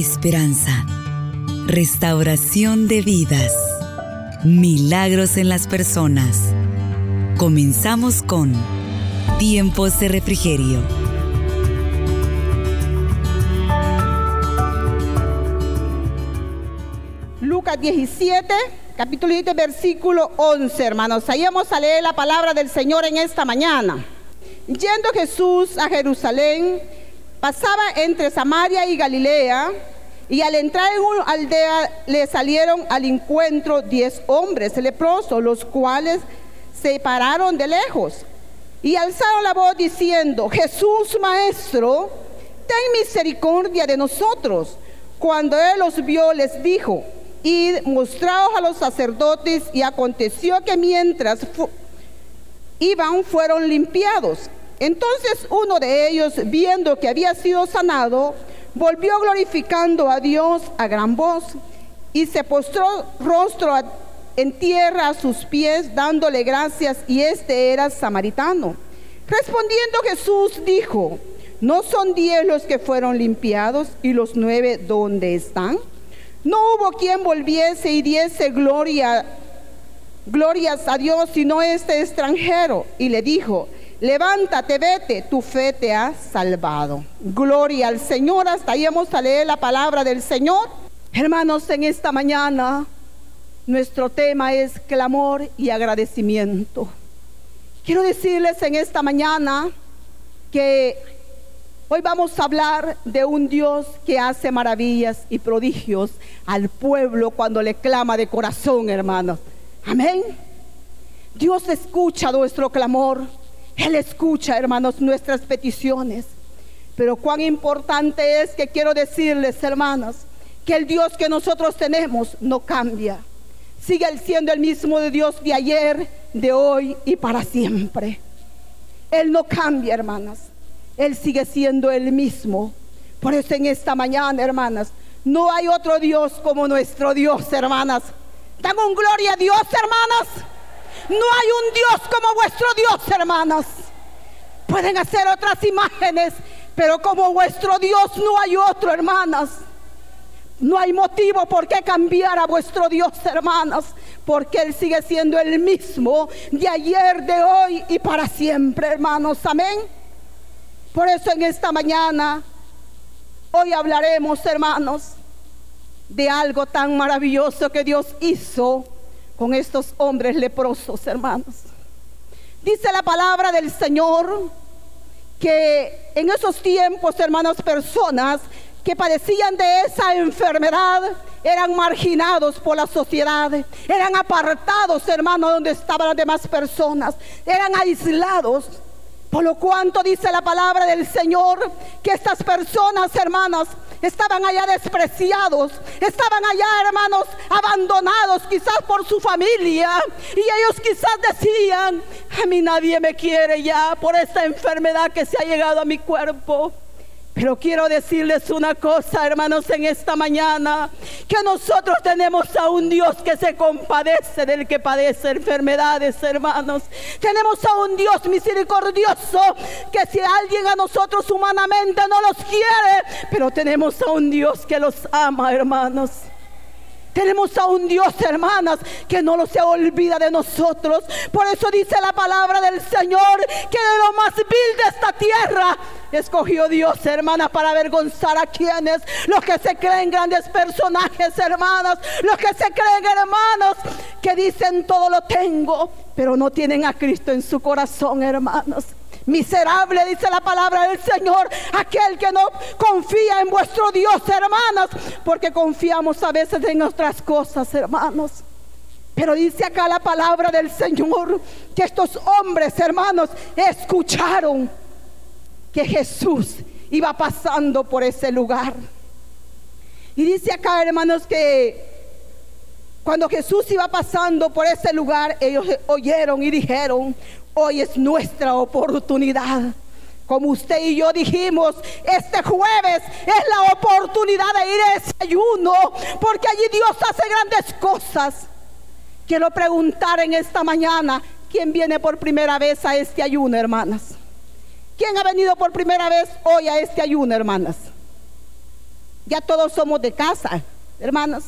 esperanza, restauración de vidas, milagros en las personas. Comenzamos con Tiempos de Refrigerio. Lucas 17, capítulo 7, versículo 11, hermanos. Ahí vamos a leer la palabra del Señor en esta mañana. Yendo Jesús a Jerusalén, Pasaba entre Samaria y Galilea, y al entrar en una aldea le salieron al encuentro diez hombres leprosos, los cuales se pararon de lejos y alzaron la voz diciendo, Jesús Maestro, ten misericordia de nosotros. Cuando él los vio, les dijo, id, mostraos a los sacerdotes, y aconteció que mientras iban fueron limpiados. Entonces uno de ellos, viendo que había sido sanado, volvió glorificando a Dios a gran voz y se postró rostro en tierra a sus pies, dándole gracias, y este era samaritano. Respondiendo Jesús dijo, ¿no son diez los que fueron limpiados y los nueve dónde están? No hubo quien volviese y diese gloria, glorias a Dios, sino este extranjero. Y le dijo, levántate, vete, tu fe te ha salvado. Gloria al Señor. Hasta ahí vamos a leer la palabra del Señor. Hermanos, en esta mañana nuestro tema es clamor y agradecimiento. Quiero decirles en esta mañana que hoy vamos a hablar de un Dios que hace maravillas y prodigios al pueblo cuando le clama de corazón, hermanos. Amén. Dios escucha nuestro clamor. Él escucha, hermanos, nuestras peticiones. Pero cuán importante es que quiero decirles, hermanos, que el Dios que nosotros tenemos no cambia. Sigue siendo el mismo de Dios de ayer, de hoy y para siempre. Él no cambia, hermanas. Él sigue siendo el mismo. Por eso en esta mañana, hermanas, no hay otro Dios como nuestro Dios, hermanas. Dan un gloria a Dios, hermanas. No hay un Dios como vuestro Dios, hermanas. Pueden hacer otras imágenes, pero como vuestro Dios no hay otro, hermanas. No hay motivo por qué cambiar a vuestro Dios, hermanas, porque Él sigue siendo el mismo de ayer, de hoy y para siempre, hermanos. Amén. Por eso en esta mañana, hoy hablaremos, hermanos, de algo tan maravilloso que Dios hizo con estos hombres leprosos, hermanos. Dice la palabra del Señor que en esos tiempos, hermanos, personas que padecían de esa enfermedad eran marginados por la sociedad, eran apartados, hermanos, donde estaban las demás personas, eran aislados. Por lo cuanto dice la palabra del Señor que estas personas, hermanas, estaban allá despreciados, estaban allá, hermanos, abandonados quizás por su familia. Y ellos quizás decían, a mí nadie me quiere ya por esta enfermedad que se ha llegado a mi cuerpo. Pero quiero decirles una cosa, hermanos, en esta mañana, que nosotros tenemos a un Dios que se compadece del que padece enfermedades, hermanos. Tenemos a un Dios misericordioso que si alguien a nosotros humanamente no los quiere, pero tenemos a un Dios que los ama, hermanos. Tenemos a un Dios, hermanas, que no lo se olvida de nosotros. Por eso dice la palabra del Señor que de lo más vil de esta tierra escogió Dios, hermanas, para avergonzar a quienes, los que se creen grandes personajes, hermanas, los que se creen hermanos, que dicen todo lo tengo, pero no tienen a Cristo en su corazón, hermanos. Miserable, dice la palabra del Señor, aquel que no confía en vuestro Dios, hermanos, porque confiamos a veces en otras cosas, hermanos. Pero dice acá la palabra del Señor que estos hombres, hermanos, escucharon que Jesús iba pasando por ese lugar. Y dice acá, hermanos, que cuando Jesús iba pasando por ese lugar, ellos oyeron y dijeron, Hoy es nuestra oportunidad. Como usted y yo dijimos, este jueves es la oportunidad de ir a ese ayuno, porque allí Dios hace grandes cosas. Quiero preguntar en esta mañana, ¿quién viene por primera vez a este ayuno, hermanas? ¿Quién ha venido por primera vez hoy a este ayuno, hermanas? Ya todos somos de casa, hermanos.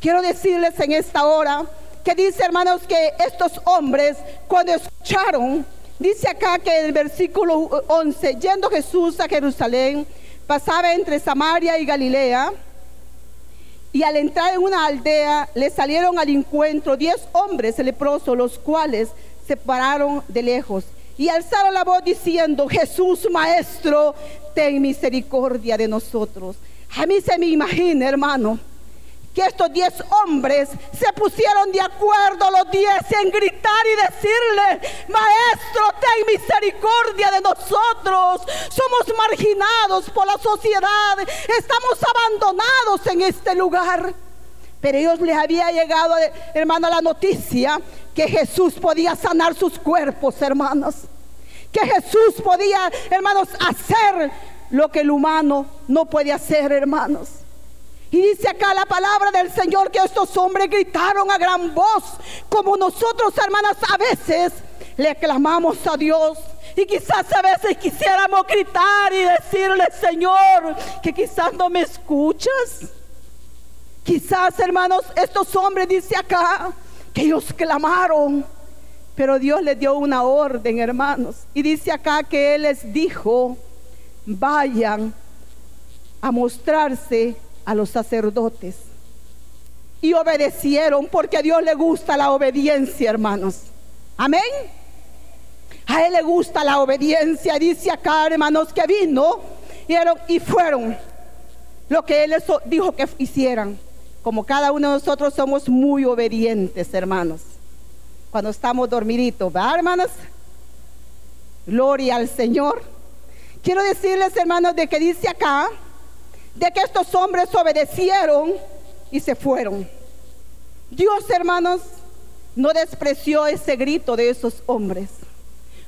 Quiero decirles en esta hora que dice, hermanos, que estos hombres, cuando escucharon, dice acá que en el versículo 11, yendo Jesús a Jerusalén, pasaba entre Samaria y Galilea, y al entrar en una aldea, le salieron al encuentro diez hombres leprosos, los cuales se pararon de lejos y alzaron la voz diciendo, Jesús Maestro, ten misericordia de nosotros. A mí se me imagina, hermano, que estos diez hombres se pusieron de acuerdo los diez en gritar y decirle, maestro, ten misericordia de nosotros. Somos marginados por la sociedad, estamos abandonados en este lugar. Pero ellos les había llegado, hermano, la noticia que Jesús podía sanar sus cuerpos, hermanos. Que Jesús podía, hermanos, hacer lo que el humano no puede hacer, hermanos. Y dice acá la palabra del Señor que estos hombres gritaron a gran voz, como nosotros, hermanas, a veces le clamamos a Dios. Y quizás a veces quisiéramos gritar y decirle, Señor, que quizás no me escuchas. Quizás, hermanos, estos hombres, dice acá, que ellos clamaron. Pero Dios les dio una orden, hermanos. Y dice acá que Él les dijo, vayan a mostrarse a los sacerdotes. Y obedecieron porque a Dios le gusta la obediencia, hermanos. Amén. A Él le gusta la obediencia. Dice acá, hermanos, que vino y fueron lo que Él dijo que hicieran. Como cada uno de nosotros somos muy obedientes, hermanos. Cuando estamos dormiditos, ¿verdad, hermanos? Gloria al Señor. Quiero decirles, hermanos, de que dice acá de que estos hombres obedecieron y se fueron. Dios, hermanos, no despreció ese grito de esos hombres.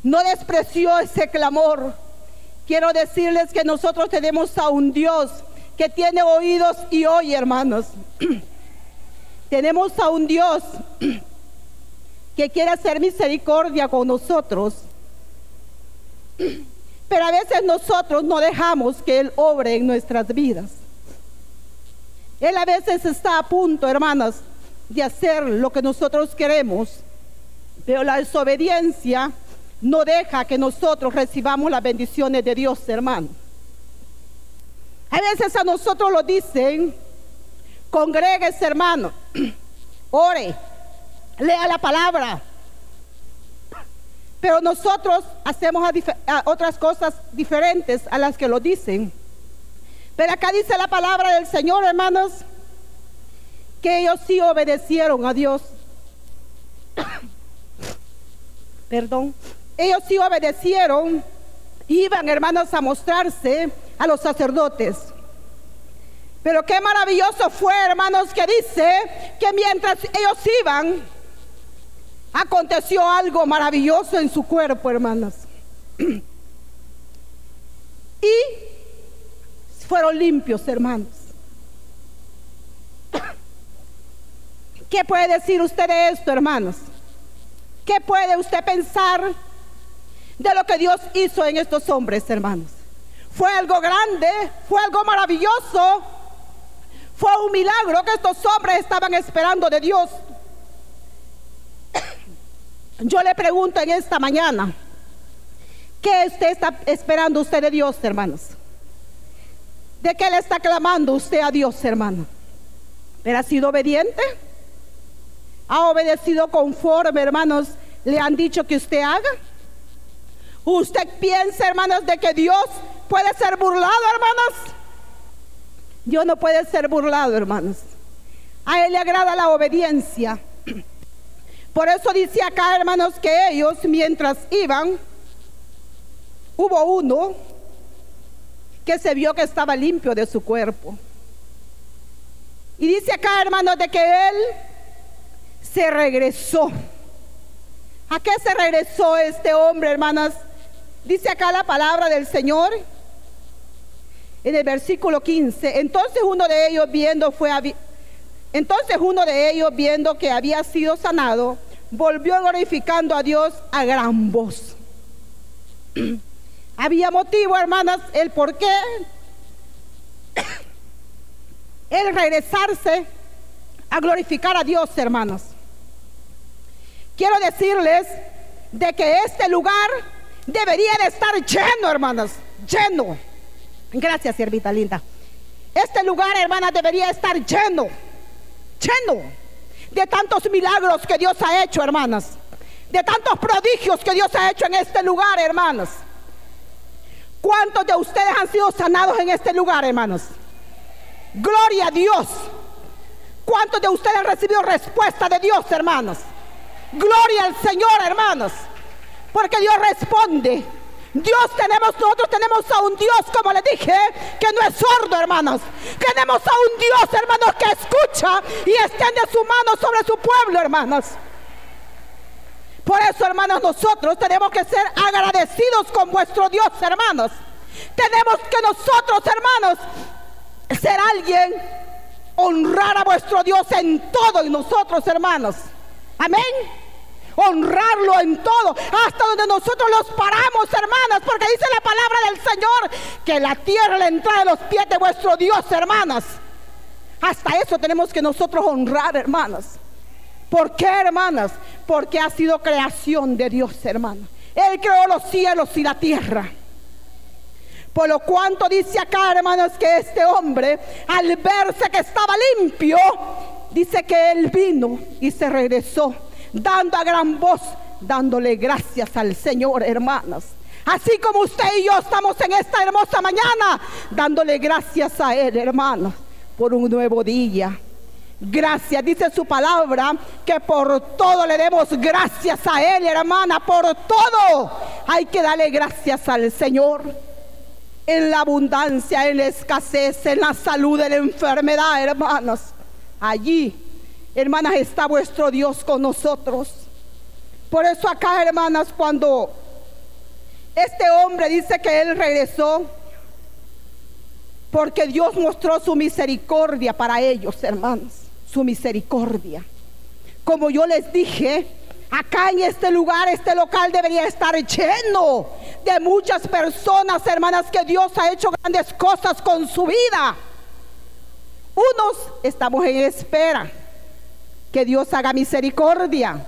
No despreció ese clamor. Quiero decirles que nosotros tenemos a un Dios que tiene oídos y oye, hermanos. tenemos a un Dios que quiere hacer misericordia con nosotros. Pero a veces nosotros no dejamos que Él obre en nuestras vidas. Él a veces está a punto, hermanas, de hacer lo que nosotros queremos. Pero la desobediencia no deja que nosotros recibamos las bendiciones de Dios, hermano. A veces a nosotros lo dicen, congregues, hermano, ore, lea la palabra, pero nosotros hacemos otras cosas diferentes a las que lo dicen. Pero acá dice la palabra del Señor, hermanos, que ellos sí obedecieron a Dios. Perdón. Ellos sí obedecieron. Iban, hermanos, a mostrarse a los sacerdotes. Pero qué maravilloso fue, hermanos, que dice que mientras ellos iban, aconteció algo maravilloso en su cuerpo, hermanas. y fueron limpios, hermanos. ¿Qué puede decir usted de esto, hermanos? ¿Qué puede usted pensar de lo que Dios hizo en estos hombres, hermanos? Fue algo grande, fue algo maravilloso, fue un milagro que estos hombres estaban esperando de Dios. Yo le pregunto en esta mañana, ¿qué usted está esperando usted de Dios, hermanos? ¿De qué le está clamando usted a Dios, hermano? ¿Pero ha sido obediente? ¿Ha obedecido conforme, hermanos, le han dicho que usted haga? ¿Usted piensa, hermanos, de que Dios puede ser burlado, hermanos? Dios no puede ser burlado, hermanos. A Él le agrada la obediencia. Por eso dice acá, hermanos, que ellos mientras iban, hubo uno que se vio que estaba limpio de su cuerpo. Y dice acá, hermanos, de que él se regresó. ¿A qué se regresó este hombre, hermanas? Dice acá la palabra del Señor en el versículo 15. Entonces uno de ellos viendo fue a, entonces uno de ellos, viendo que había sido sanado, volvió glorificando a Dios a gran voz. había motivo, hermanas, el por qué el regresarse a glorificar a Dios, hermanos. Quiero decirles de que este lugar debería de estar lleno, hermanas, lleno. Gracias, siervita linda. Este lugar, hermanas, debería estar lleno, de tantos milagros que Dios ha hecho, hermanas. De tantos prodigios que Dios ha hecho en este lugar, hermanos. ¿Cuántos de ustedes han sido sanados en este lugar, hermanos? Gloria a Dios. ¿Cuántos de ustedes han recibido respuesta de Dios, hermanos? Gloria al Señor, hermanos. Porque Dios responde. Dios tenemos, nosotros tenemos a un Dios, como le dije, que no es sordo, hermanos. Tenemos a un Dios, hermanos, que escucha y extiende su mano sobre su pueblo, hermanos. Por eso, hermanos, nosotros tenemos que ser agradecidos con vuestro Dios, hermanos. Tenemos que nosotros, hermanos, ser alguien, honrar a vuestro Dios en todo y nosotros, hermanos. Amén. Honrarlo en todo, hasta donde nosotros los paramos, hermanas, porque dice la palabra del Señor que la tierra le entra de los pies de vuestro Dios, hermanas. Hasta eso tenemos que nosotros honrar, hermanas. ¿Por qué, hermanas? Porque ha sido creación de Dios, hermanas. Él creó los cielos y la tierra. Por lo cuanto dice acá, hermanos, que este hombre, al verse que estaba limpio, dice que él vino y se regresó, dando a gran voz, dándole gracias al Señor, hermanas. Así como usted y yo estamos en esta hermosa mañana, dándole gracias a Él, hermanos, por un nuevo día. Gracias, dice su palabra, que por todo le demos gracias a Él, hermana, por todo. Hay que darle gracias al Señor en la abundancia, en la escasez, en la salud, en la enfermedad, hermanos. Allí, hermanas, está vuestro Dios con nosotros. Por eso acá, hermanas, cuando este hombre dice que él regresó, porque Dios mostró su misericordia para ellos, hermanos, su misericordia. Como yo les dije, Acá en este lugar, este local debería estar lleno de muchas personas, hermanas, que Dios ha hecho grandes cosas con su vida. Unos estamos en espera que Dios haga misericordia.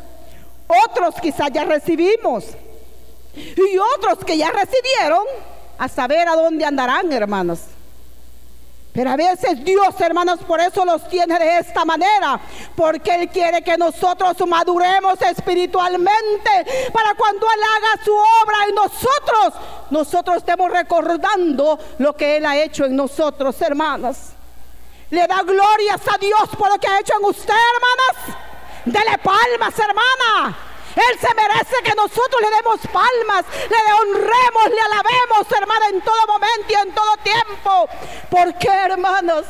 Otros quizás ya recibimos. Y otros que ya recibieron, a saber a dónde andarán, hermanos. Pero a veces Dios, hermanos, por eso los tiene de esta manera. Porque Él quiere que nosotros maduremos espiritualmente. Para cuando Él haga su obra en nosotros, nosotros estemos recordando lo que Él ha hecho en nosotros, hermanos. Le da glorias a Dios por lo que ha hecho en usted, hermanas. Dele palmas, hermana. Él se merece que nosotros le demos palmas, le honremos, le alabemos, hermana, en todo momento y en todo tiempo. ¿Por qué, hermanos?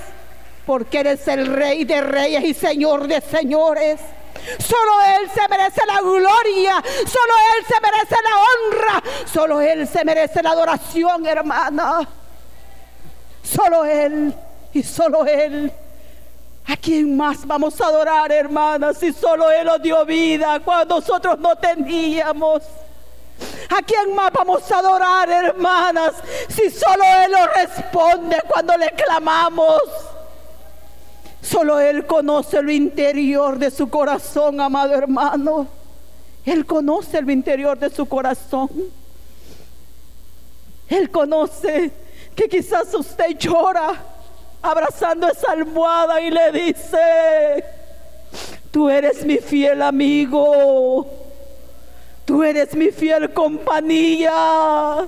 Porque eres el rey de reyes y señor de señores. Solo Él se merece la gloria, solo Él se merece la honra, solo Él se merece la adoración, hermana. Solo Él y solo Él. ¿A quién más vamos a adorar, hermanas, si solo Él nos dio vida cuando nosotros no teníamos? ¿A quién más vamos a adorar, hermanas, si solo Él nos responde cuando le clamamos? Solo Él conoce lo interior de su corazón, amado hermano. Él conoce el interior de su corazón. Él conoce que quizás usted llora abrazando esa almohada y le dice, tú eres mi fiel amigo, tú eres mi fiel compañía.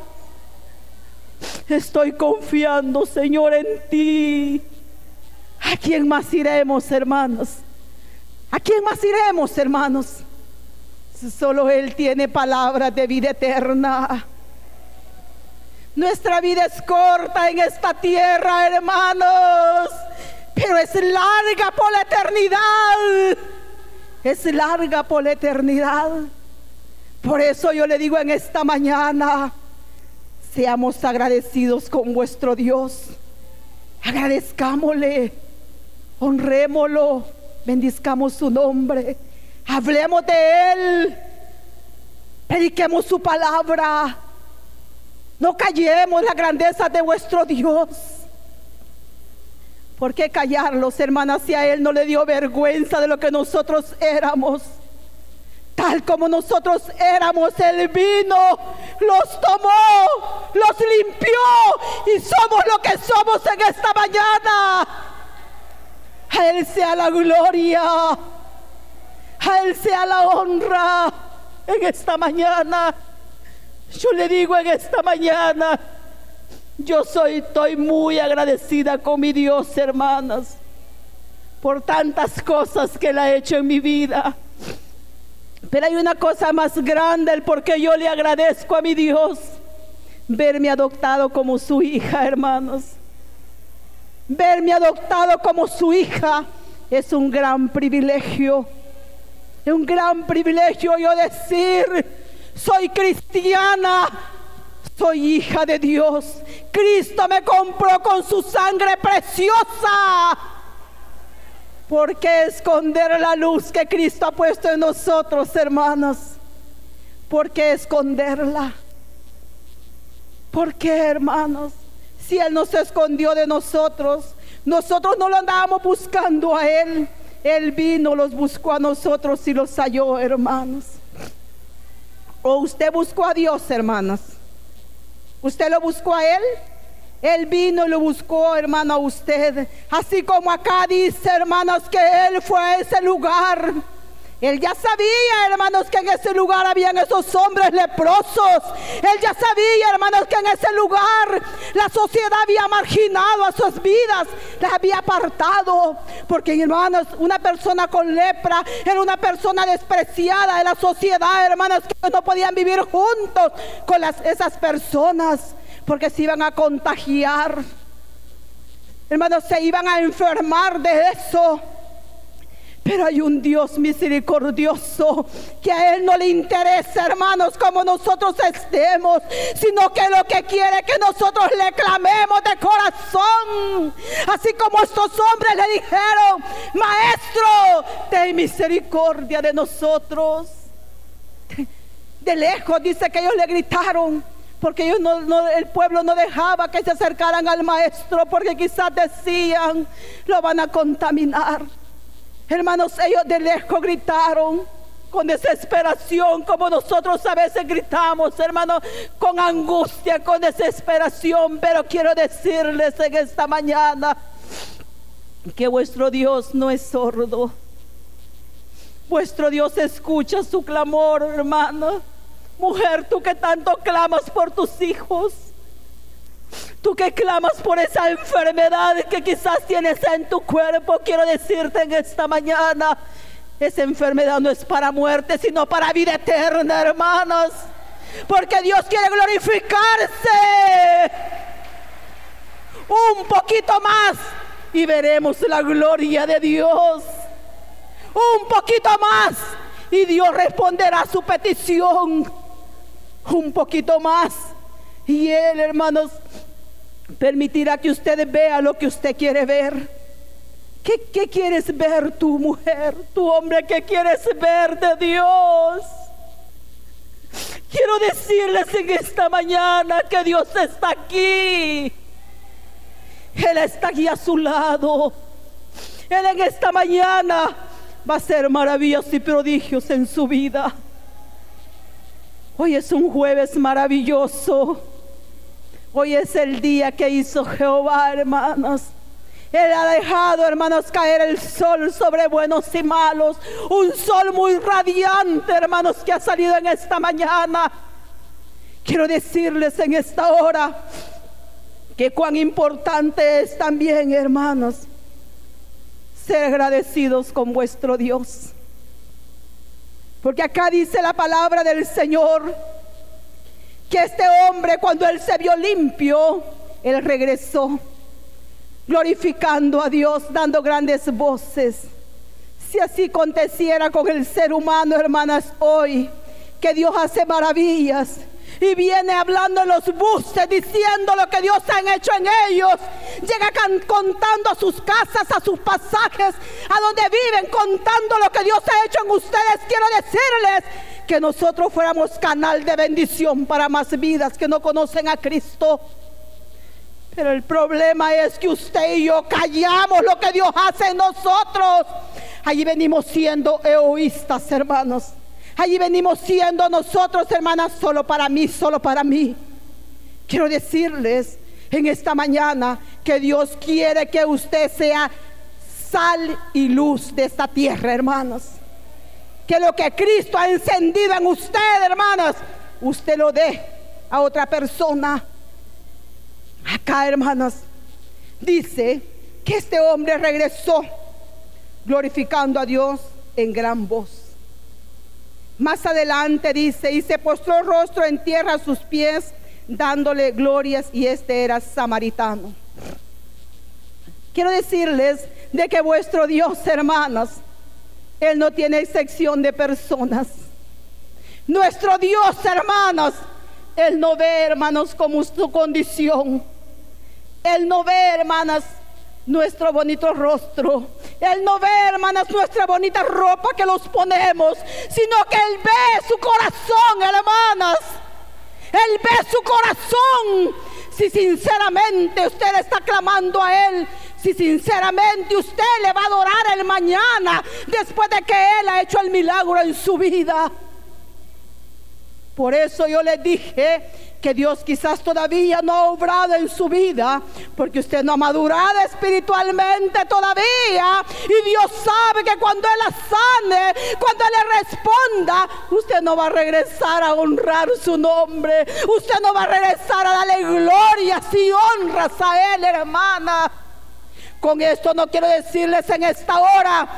Estoy confiando, Señor, en ti. ¿A quién más iremos, hermanos? ¿A quién más iremos, hermanos? Solo Él tiene palabras de vida eterna. Nuestra vida es corta en esta tierra, hermanos, pero es larga por la eternidad. Es larga por la eternidad. Por eso yo le digo en esta mañana, seamos agradecidos con vuestro Dios. Agradezcámosle, honrémoslo, bendizcamos su nombre, hablemos de Él, prediquemos su palabra no callemos la grandeza de vuestro Dios. ¿Por qué callarlos, hermanas, si a Él no le dio vergüenza de lo que nosotros éramos? Tal como nosotros éramos, Él vino, los tomó, los limpió y somos lo que somos en esta mañana. A Él sea la gloria, a Él sea la honra en esta mañana. Yo le digo en esta mañana, yo soy, estoy muy agradecida con mi Dios, hermanas, por tantas cosas que Él ha hecho en mi vida. Pero hay una cosa más grande, el por qué yo le agradezco a mi Dios, verme adoptado como su hija, hermanos. Verme adoptado como su hija es un gran privilegio. Es un gran privilegio yo decir, soy cristiana soy hija de Dios. Cristo me compró con su sangre preciosa. ¿Por qué esconder la luz que Cristo ha puesto en nosotros, hermanos? ¿Por qué esconderla? ¿Por qué, hermanos? Si Él nos escondió de nosotros, nosotros no lo andábamos buscando a Él. Él vino, los buscó a nosotros y los halló, hermanos. O usted buscó a Dios, hermanos. ¿Usted lo buscó a Él? Él vino y lo buscó, hermano, a usted. Así como acá dice, hermanos, que Él fue a ese lugar. Él ya sabía, hermanos, que en ese lugar habían esos hombres leprosos. Él ya sabía, hermanos, que en ese lugar la sociedad había marginado a sus vidas, las había apartado. Porque, hermanos, una persona con lepra era una persona despreciada de la sociedad, hermanos, que no podían vivir juntos con esas personas porque se iban a contagiar. Hermanos, se iban a enfermar de eso. Pero hay un Dios misericordioso que a Él no le interesa, hermanos, como nosotros estemos, sino que lo que quiere que nosotros le clamemos de corazón. Así como estos hombres le dijeron, Maestro, ten misericordia de nosotros. De lejos dice que ellos le gritaron, porque el pueblo no dejaba que se acercaran al maestro, porque quizás decían, lo van a contaminar. Hermanos, ellos de lejos gritaron con desesperación, como nosotros a veces gritamos, hermanos, con angustia, con desesperación. Pero quiero decirles en esta mañana que vuestro Dios no es sordo. Vuestro Dios escucha su clamor, hermano. Mujer, tú que tanto clamas por tus hijos. Tú que clamas por esa enfermedad que quizás tienes en tu cuerpo, quiero decirte en esta mañana, esa enfermedad no es para muerte, sino para vida eterna, hermanos. Porque Dios quiere glorificarse. Un poquito más y veremos la gloria de Dios. Un poquito más y Dios responderá a su petición. Un poquito más y Él, hermanos, permitirá que usted vea lo que usted quiere ver. ¿Qué, quieres ver tu mujer, tu hombre? ¿Qué quieres ver de Dios? Quiero decirles en esta mañana que Dios está aquí. Él está aquí a su lado. Él en esta mañana va a hacer maravillas y prodigios en su vida. Hoy es un jueves maravilloso. Hoy es el día que hizo Jehová, hermanos. Él ha dejado, hermanos, caer el sol sobre buenos y malos. Un sol muy radiante, hermanos, que ha salido en esta mañana. Quiero decirles en esta hora que cuán importante es también, hermanos, ser agradecidos con vuestro Dios. Porque acá dice la palabra del Señor que este hombre cuando él se vio limpio, él regresó glorificando a Dios, dando grandes voces. Si así aconteciera con el ser humano, hermanas, hoy, que Dios hace maravillas y viene hablando en los buses, diciendo lo que Dios ha hecho en ellos. Llega contando a sus casas, a sus pasajes, a donde viven, contando lo que Dios ha hecho en ustedes. Quiero decirles que nosotros fuéramos canal de bendición para más vidas que no conocen a Cristo. Pero el problema es que usted y yo callamos lo que Dios hace en nosotros. Allí venimos siendo egoístas, hermanos. Allí venimos siendo nosotros, hermanas, solo para mí, solo para mí. Quiero decirles en esta mañana que Dios quiere que usted sea sal y luz de esta tierra, hermanos. Que lo que Cristo ha encendido en usted, hermanas, usted lo dé a otra persona. Acá, hermanas, dice que este hombre regresó glorificando a Dios en gran voz. Más adelante dice, y se postró rostro en tierra a sus pies, dándole glorias, y este era samaritano. Quiero decirles de que vuestro Dios, hermanas, Él no tiene excepción de personas. Nuestro Dios, hermanos, Él no ve, hermanos, como su condición. Él no ve, hermanas, nuestro bonito rostro. Él no ve, hermanas, nuestra bonita ropa que los ponemos, sino que Él ve su corazón, hermanas. Él ve su corazón. Si sinceramente usted está clamando a Él, si sinceramente usted le va a adorar el mañana después de que Él ha hecho el milagro en su vida. Por eso yo le dije que Dios quizás todavía no ha obrado en su vida, porque usted no ha madurado espiritualmente todavía. Y Dios sabe que cuando Él la sane, cuando Él le responda, usted no va a regresar a honrar su nombre. Usted no va a regresar a darle gloria si honras a Él, hermana. Con esto no quiero decirles en esta hora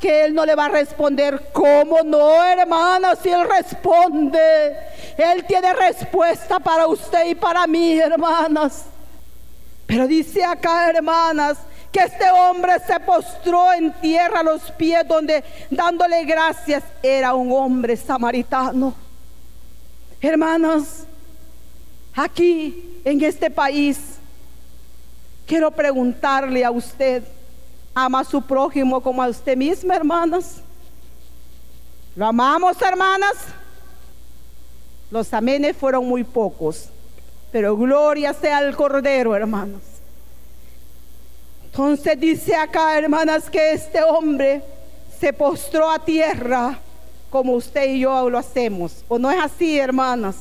que Él no le va a responder. ¿Cómo no, hermana? Si Él responde, Él tiene respuesta para usted y para mí, hermanas. Pero dice acá, hermanas, que este hombre se postró en tierra a los pies donde dándole gracias era un hombre samaritano. Hermanos, aquí en este país, quiero preguntarle a usted, ama a su prójimo como a usted misma, hermanas. ¿Lo amamos, hermanas? Los amenes fueron muy pocos, pero gloria sea al Cordero, hermanos. Entonces dice acá, hermanas, que este hombre se postró a tierra como usted y yo lo hacemos. ¿O no es así, hermanas?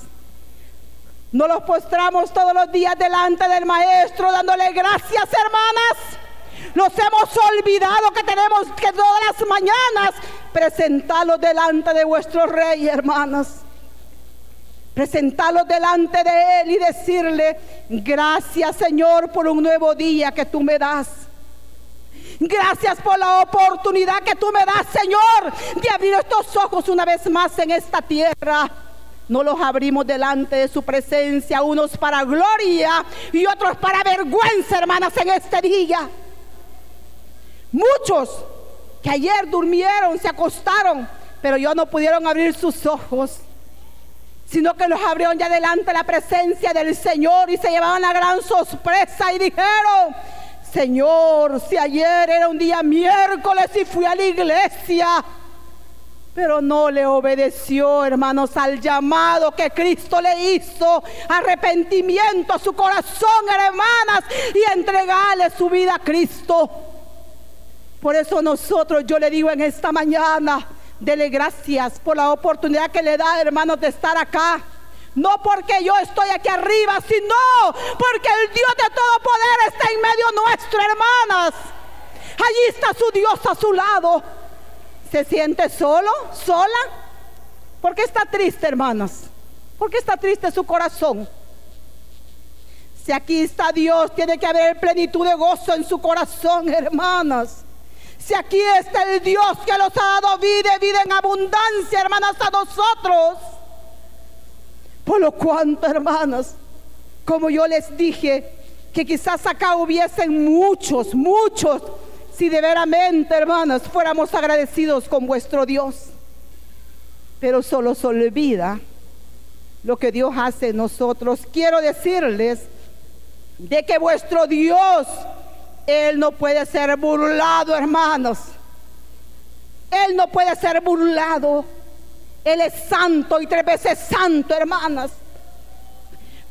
No los postramos todos los días delante del Maestro dándole gracias, hermanas. Nos hemos olvidado que tenemos que todas las mañanas presentarlos delante de vuestro Rey, hermanas. Presentarlos delante de Él y decirle, gracias Señor por un nuevo día que tú me das. Gracias por la oportunidad que tú me das, Señor, de abrir estos ojos una vez más en esta tierra. No los abrimos delante de su presencia, unos para gloria y otros para vergüenza, hermanas, en este día. Muchos que ayer durmieron, se acostaron, pero yo no pudieron abrir sus ojos, sino que los abrieron ya delante de la presencia del Señor y se llevaban la gran sorpresa y dijeron, Señor, si ayer era un día miércoles y fui a la iglesia, pero no le obedeció, hermanos, al llamado que Cristo le hizo, arrepentimiento a su corazón, hermanas, y entregarle su vida a Cristo. Por eso nosotros, yo le digo en esta mañana, dele gracias por la oportunidad que le da, hermanos, de estar acá. No porque yo estoy aquí arriba, sino porque el Dios de todo poder está en medio nuestro, hermanas. Allí está su Dios a su lado. ¿Se siente solo? ¿Sola? ¿Por qué está triste, hermanas? ¿Por qué está triste su corazón? Si aquí está Dios, tiene que haber plenitud de gozo en su corazón, hermanas. Si aquí está el Dios que los ha dado vida vida en abundancia, hermanas, a nosotros. Por lo cuanto, hermanas, como yo les dije, que quizás acá hubiesen muchos, muchos, si de veramente, hermanas, fuéramos agradecidos con vuestro Dios. Pero solo se olvida lo que Dios hace en nosotros. Quiero decirles de que vuestro Dios él no puede ser burlado, hermanos. Él no puede ser burlado. Él es santo y tres veces santo, hermanas.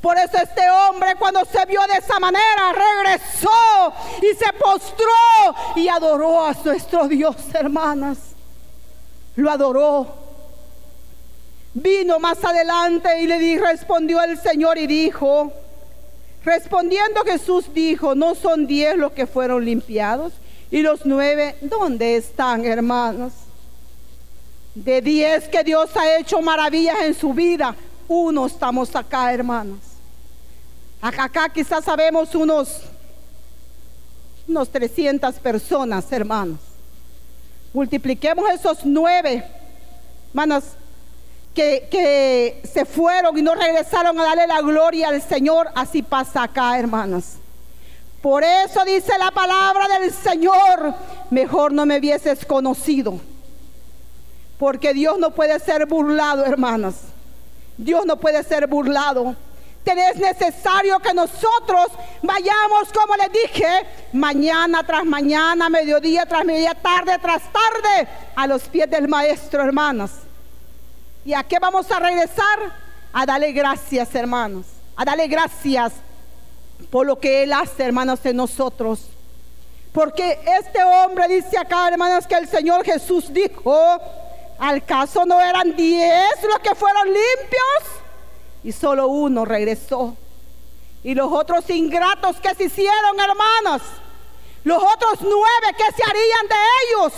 Por eso este hombre cuando se vio de esa manera regresó y se postró y adoró a nuestro Dios, hermanas. Lo adoró. Vino más adelante y le respondió el Señor y dijo, respondiendo Jesús dijo, no son diez los que fueron limpiados y los nueve, ¿dónde están, hermanos? De diez que Dios ha hecho maravillas en su vida, uno estamos acá, hermanos. Acá, quizás sabemos unos, unos 300 personas, hermanos. Multipliquemos esos nueve, hermanos, que, que se fueron y no regresaron a darle la gloria al Señor. Así pasa acá, hermanos. Por eso dice la palabra del Señor, mejor no me hubieses conocido. Porque Dios no puede ser burlado, hermanos. Dios no puede ser burlado. Es necesario que nosotros vayamos, como les dije, mañana tras mañana, mediodía tras mediodía, tarde tras tarde, a los pies del Maestro, hermanos. ¿Y a qué vamos a regresar? A darle gracias, hermanos. A darle gracias por lo que Él hace, hermanos, en nosotros. Porque este hombre dice acá, hermanos, que el Señor Jesús dijo, ¿al caso no eran diez los que fueron limpios? Y solo uno regresó. Y los otros ingratos que se hicieron, hermanos, los otros nueve que se harían de ellos.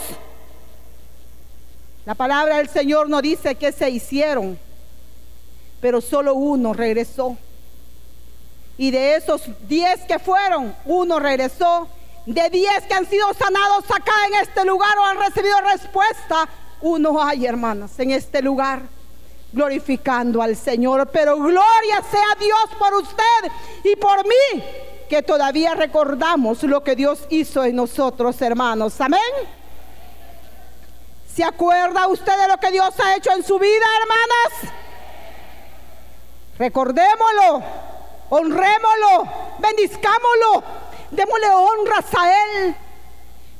La palabra del Señor no dice que se hicieron, pero solo uno regresó. Y de esos diez que fueron, uno regresó. De diez que han sido sanados acá en este lugar o han recibido respuesta, uno hay, hermanos, en este lugar glorificando al Señor. Pero gloria sea Dios por usted y por mí, que todavía recordamos lo que Dios hizo en nosotros, hermanos. Amén. ¿Se acuerda usted de lo que Dios ha hecho en su vida, hermanas? Recordémoslo honrémoslo, bendizcámoslo, démosle honras a Él.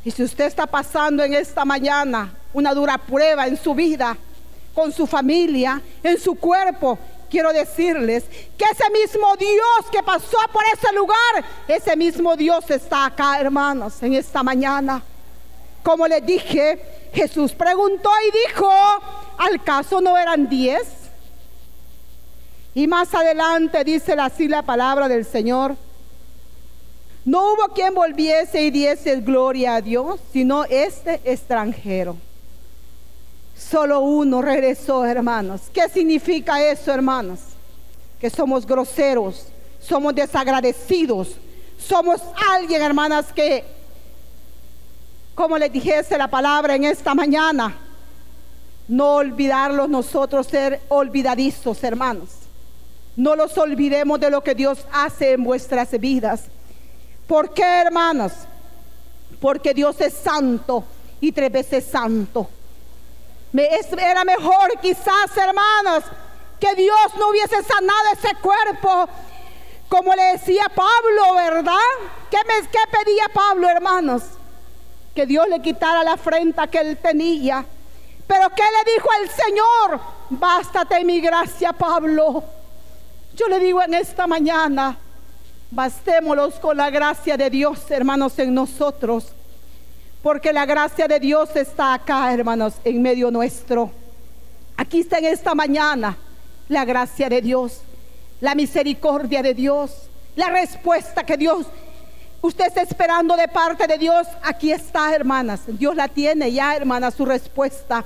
Y si usted está pasando en esta mañana una dura prueba en su vida, con su familia, en su cuerpo, quiero decirles que ese mismo Dios que pasó por ese lugar, ese mismo Dios está acá, hermanos, en esta mañana. Como les dije, Jesús preguntó y dijo, ¿al caso no eran diez? Y más adelante dice así la palabra del Señor. No hubo quien volviese y diese gloria a Dios, sino este extranjero. Solo uno regresó, hermanos. ¿Qué significa eso, hermanos? Que somos groseros, somos desagradecidos, somos alguien, hermanas, que, como les dijese la palabra en esta mañana, no olvidarlos nosotros ser olvidadizos, hermanos. No los olvidemos de lo que Dios hace en vuestras vidas. ¿Por qué, hermanos? Porque Dios es santo y tres veces santo. Era mejor quizás, hermanos, que Dios no hubiese sanado ese cuerpo. Como le decía Pablo, ¿verdad? ¿Qué, me, qué pedía Pablo, hermanos? Que Dios le quitara la afrenta que él tenía. Pero ¿qué le dijo al Señor? Bástate mi gracia, Pablo yo le digo en esta mañana, bastémoslos con la gracia de Dios, hermanos, en nosotros. Porque la gracia de Dios está acá, hermanos, en medio nuestro. Aquí está en esta mañana la gracia de Dios, la misericordia de Dios, la respuesta que Dios, usted está esperando de parte de Dios. Aquí está, hermanas. Dios la tiene ya, hermanas, su respuesta.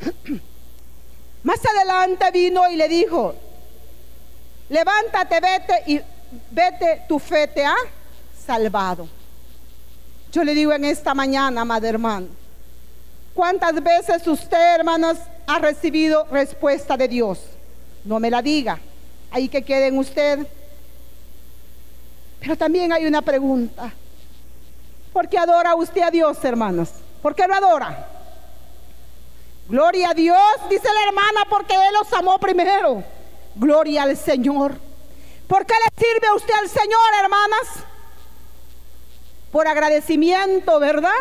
Más adelante vino y le dijo, levántate, vete y vete, tu fe te ha salvado. Yo le digo en esta mañana, amado hermano, ¿cuántas veces usted, hermanos, ha recibido respuesta de Dios? No me la diga, ahí que quede en usted. Pero también hay una pregunta. ¿Por qué adora usted a Dios, hermanos? ¿Por qué lo adora? Gloria a Dios, dice la hermana, porque Él los amó primero. Gloria al Señor. ¿Por qué le sirve a usted al Señor, hermanas? Por agradecimiento, ¿verdad?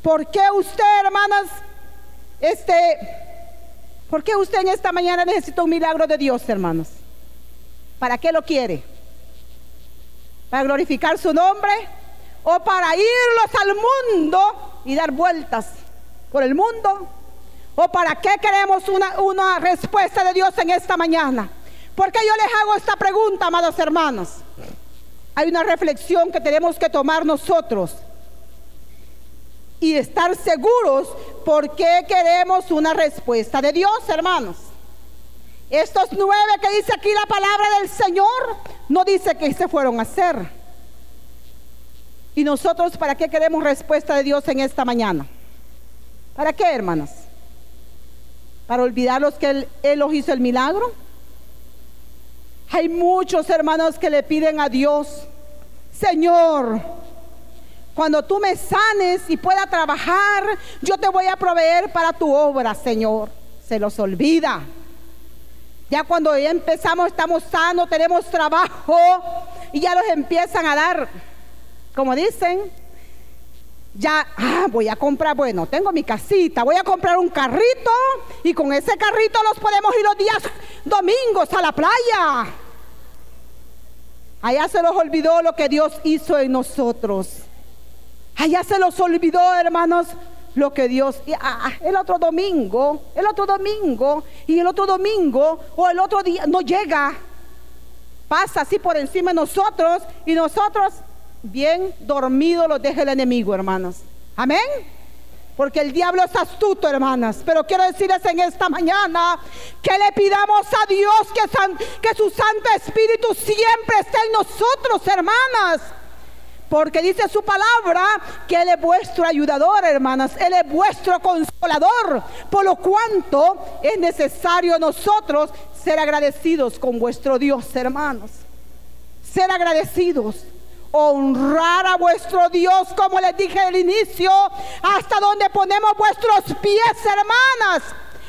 ¿Por qué usted, hermanas, este, ¿Por qué usted en esta mañana necesita un milagro de Dios, hermanos? ¿Para qué lo quiere? ¿Para glorificar su nombre? ¿O para irlos al mundo y dar vueltas por el mundo? ¿O para qué queremos una, una respuesta de Dios en esta mañana? ¿Por qué yo les hago esta pregunta, amados hermanos? Hay una reflexión que tenemos que tomar nosotros y estar seguros por qué queremos una respuesta de Dios, hermanos. Estos nueve que dice aquí la palabra del Señor, no dice que se fueron a hacer. ¿Y nosotros para qué queremos respuesta de Dios en esta mañana? ¿Para qué, hermanos? ¿Para olvidarlos que Él, él los hizo el milagro? Hay muchos hermanos que le piden a Dios, Señor, cuando tú me sanes y pueda trabajar, yo te voy a proveer para tu obra, Señor. Se los olvida. Ya cuando ya empezamos, estamos sanos, tenemos trabajo y ya los empiezan a dar, como dicen, ya ah, voy a comprar, bueno, tengo mi casita, voy a comprar un carrito y con ese carrito los podemos ir los días domingos a la playa. Allá se los olvidó lo que Dios hizo en nosotros. Allá se los olvidó, hermanos, lo que Dios. Ah, ah, el otro domingo, el otro domingo, y el otro domingo, o el otro día, no llega. Pasa así por encima de nosotros, y nosotros, bien dormidos, los deja el enemigo, hermanos. Amén. Porque el diablo es astuto, hermanas. Pero quiero decirles en esta mañana que le pidamos a Dios que, su Santo Espíritu siempre esté en nosotros, hermanas. Porque dice su palabra que Él es vuestro ayudador, hermanas. Él es vuestro consolador. Por lo cuanto es necesario nosotros ser agradecidos con vuestro Dios, hermanos. Ser agradecidos. Honrar a vuestro Dios, como les dije al inicio, hasta donde ponemos vuestros pies, hermanas.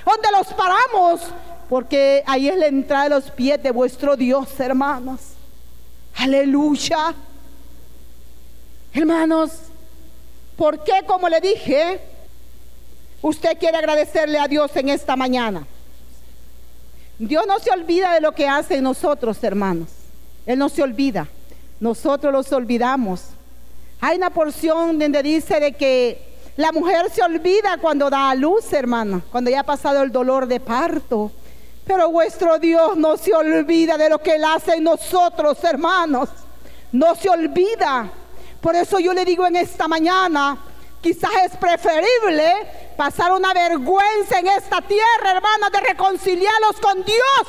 Donde los paramos. Porque ahí es la entrada de los pies de vuestro Dios, hermanos. Aleluya. Hermanos, ¿por qué, como le dije, usted quiere agradecerle a Dios en esta mañana? Dios no se olvida de lo que hace en nosotros, hermanos. Él no se olvida. Nosotros los olvidamos. Hay una porción donde dice de que la mujer se olvida cuando da a luz, hermano, cuando ya ha pasado el dolor de parto. Pero vuestro Dios no se olvida de lo que Él hace en nosotros, hermanos. No se olvida. Por eso yo le digo en esta mañana, quizás es preferible pasar una vergüenza en esta tierra, hermana, de reconciliarlos con Dios,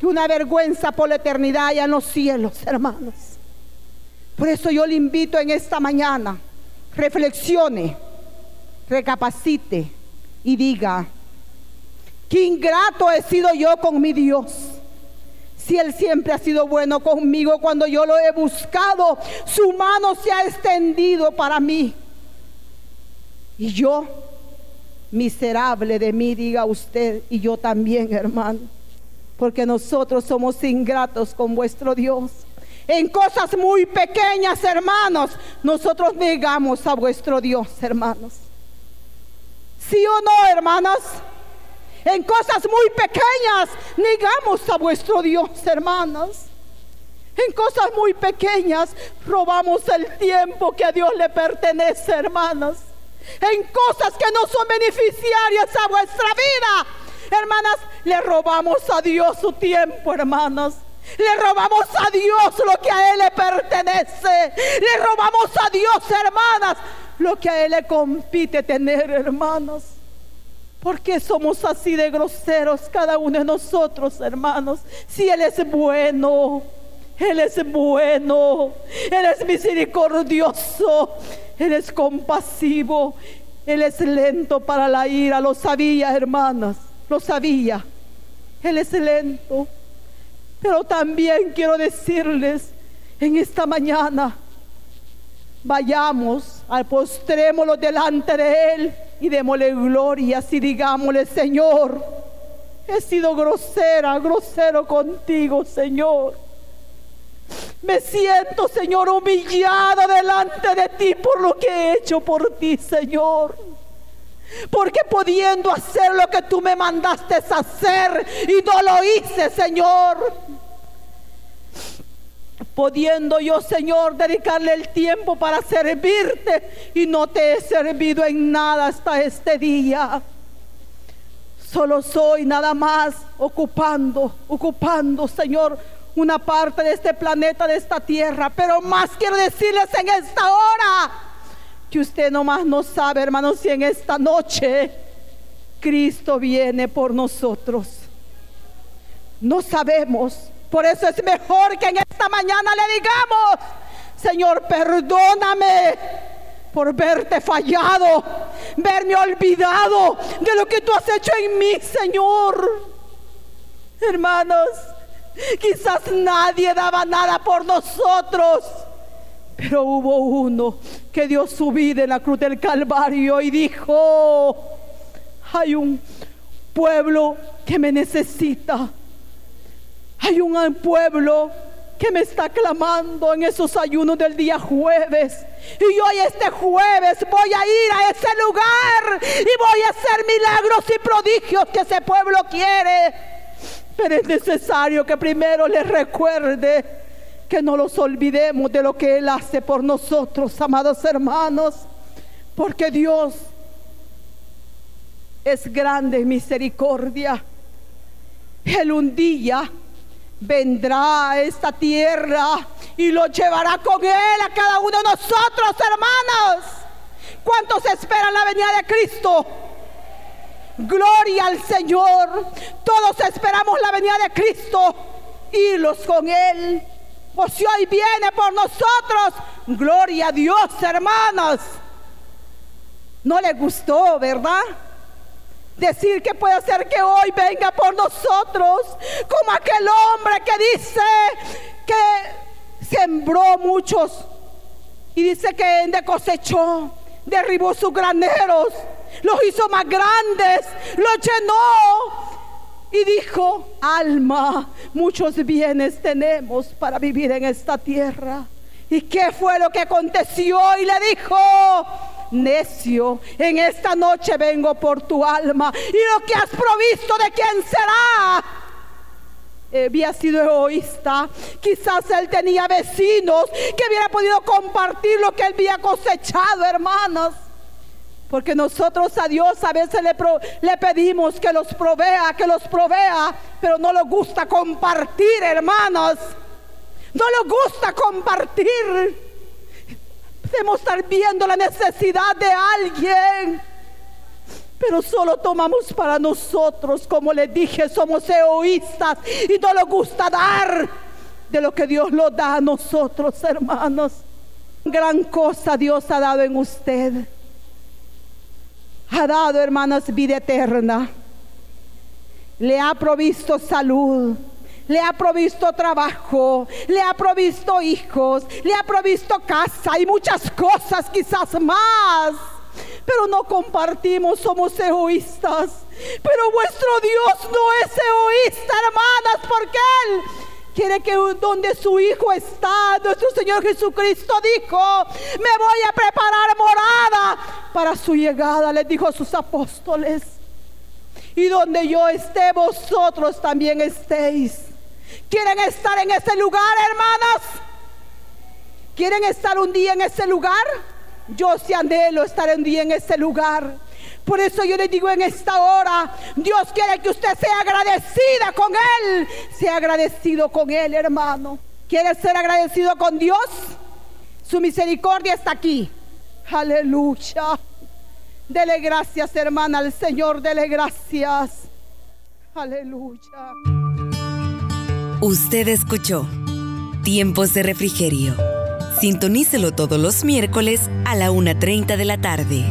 que una vergüenza por la eternidad allá en los cielos, hermanos. Por eso yo le invito en esta mañana, reflexione, recapacite y diga, qué ingrato he sido yo con mi Dios si Él siempre ha sido bueno conmigo cuando yo lo he buscado, su mano se ha extendido para mí. Y yo, miserable de mí, diga usted, y yo también, hermano, porque nosotros somos ingratos con vuestro Dios. En cosas muy pequeñas, hermanos, nosotros negamos a vuestro Dios, hermanos. ¿Sí o no, hermanas? en cosas muy pequeñas, negamos a vuestro Dios, hermanos. En cosas muy pequeñas robamos el tiempo que a Dios le pertenece, hermanas. En cosas que no son beneficiarias a vuestra vida, hermanas, le robamos a Dios su tiempo, hermanas. Le robamos a Dios lo que a Él le pertenece. Le robamos a Dios, hermanas, lo que a Él le compite tener, hermanos. ¿Por qué somos así de groseros cada uno de nosotros, hermanos? Si Él es bueno, Él es bueno, Él es misericordioso, Él es compasivo, Él es lento para la ira. Lo sabía, hermanas, lo sabía. Él es lento. Pero también quiero decirles en esta mañana, vayamos, al postrémoslo delante de Él y démosle gloria y digámosle, Señor, he sido grosera, grosero contigo, Señor. Me siento, Señor, humillada delante de ti por lo que he hecho por ti, Señor. Porque pudiendo hacer lo que tú me mandaste hacer y no lo hice, Señor. Pudiendo yo, Señor, dedicarle el tiempo para servirte y no te he servido en nada hasta este día. Solo soy nada más ocupando, ocupando, Señor, una parte de este planeta, de esta tierra. Pero más quiero decirles en esta hora que usted nomás no sabe, hermanos, si en esta noche Cristo viene por nosotros. No sabemos. Por eso es mejor que en esta mañana le digamos, Señor, perdóname por verte fallado, verme olvidado de lo que tú has hecho en mí, Señor. Hermanos, quizás nadie daba nada por nosotros. Pero hubo uno que dio su vida en la cruz del Calvario y dijo, hay un pueblo que me necesita. Hay un pueblo que me está clamando en esos ayunos del día jueves. Y hoy este jueves voy a ir a ese lugar y voy a hacer milagros y prodigios que ese pueblo quiere. Pero es necesario que primero les recuerde que no los olvidemos de lo que Él hace por nosotros, amados hermanos, porque Dios es grande en misericordia. Él un día vendrá a esta tierra y lo llevará con Él a cada uno de nosotros, hermanos. ¿Cuántos esperan la venida de Cristo? Gloria al Señor. Todos esperamos la venida de Cristo. Irlos con Él. O si hoy viene por nosotros, gloria a Dios, hermanos. No le gustó, ¿verdad? Decir que puede ser que hoy venga por nosotros, como aquel hombre que dice que sembró muchos y dice que cosechó, derribó sus graneros, los hizo más grandes, los llenó y dijo, alma, muchos bienes tenemos para vivir en esta tierra. ¿Y qué fue lo que aconteció? Y le dijo, necio, en esta noche vengo por tu alma. Y lo que has provisto de quién será. había sido egoísta. Quizás él tenía vecinos que hubiera podido compartir lo que él había cosechado, hermanos. Porque nosotros a Dios a veces le, le, pedimos que los provea, que los provea, pero no le gusta compartir, hermanos. No le gusta compartir. Debemos estar viendo la necesidad de alguien. Pero solo tomamos para nosotros, como les dije, somos egoístas y no nos gusta dar de lo que Dios lo da a nosotros, hermanos. Gran cosa Dios ha dado en usted ha dado, hermanos, vida eterna. Le ha provisto salud. Le ha provisto trabajo, le ha provisto hijos, le ha provisto casa y muchas cosas quizás más. Pero no compartimos, somos egoístas. Pero vuestro Dios no es egoísta, hermanas, porque Él quiere que donde su Hijo está, nuestro Señor Jesucristo dijo, me voy a preparar morada para su llegada, les dijo a sus apóstoles. Y donde yo esté, vosotros también estéis. ¿Quieren estar en ese lugar, hermanas? ¿Quieren estar un día en ese lugar? Yo sí anhelo estar un día en ese lugar. Por eso yo le digo en esta hora, Dios quiere que usted sea agradecida con Él. Sea agradecido con Él, hermano. ¿Quiere ser agradecido con Dios? Su misericordia está aquí. Aleluya. Dele gracias, hermana, al Señor. Dele gracias. Aleluya. Usted escuchó Tiempos de Refrigerio. Sintonícelo todos los miércoles a la 1.30 de la tarde.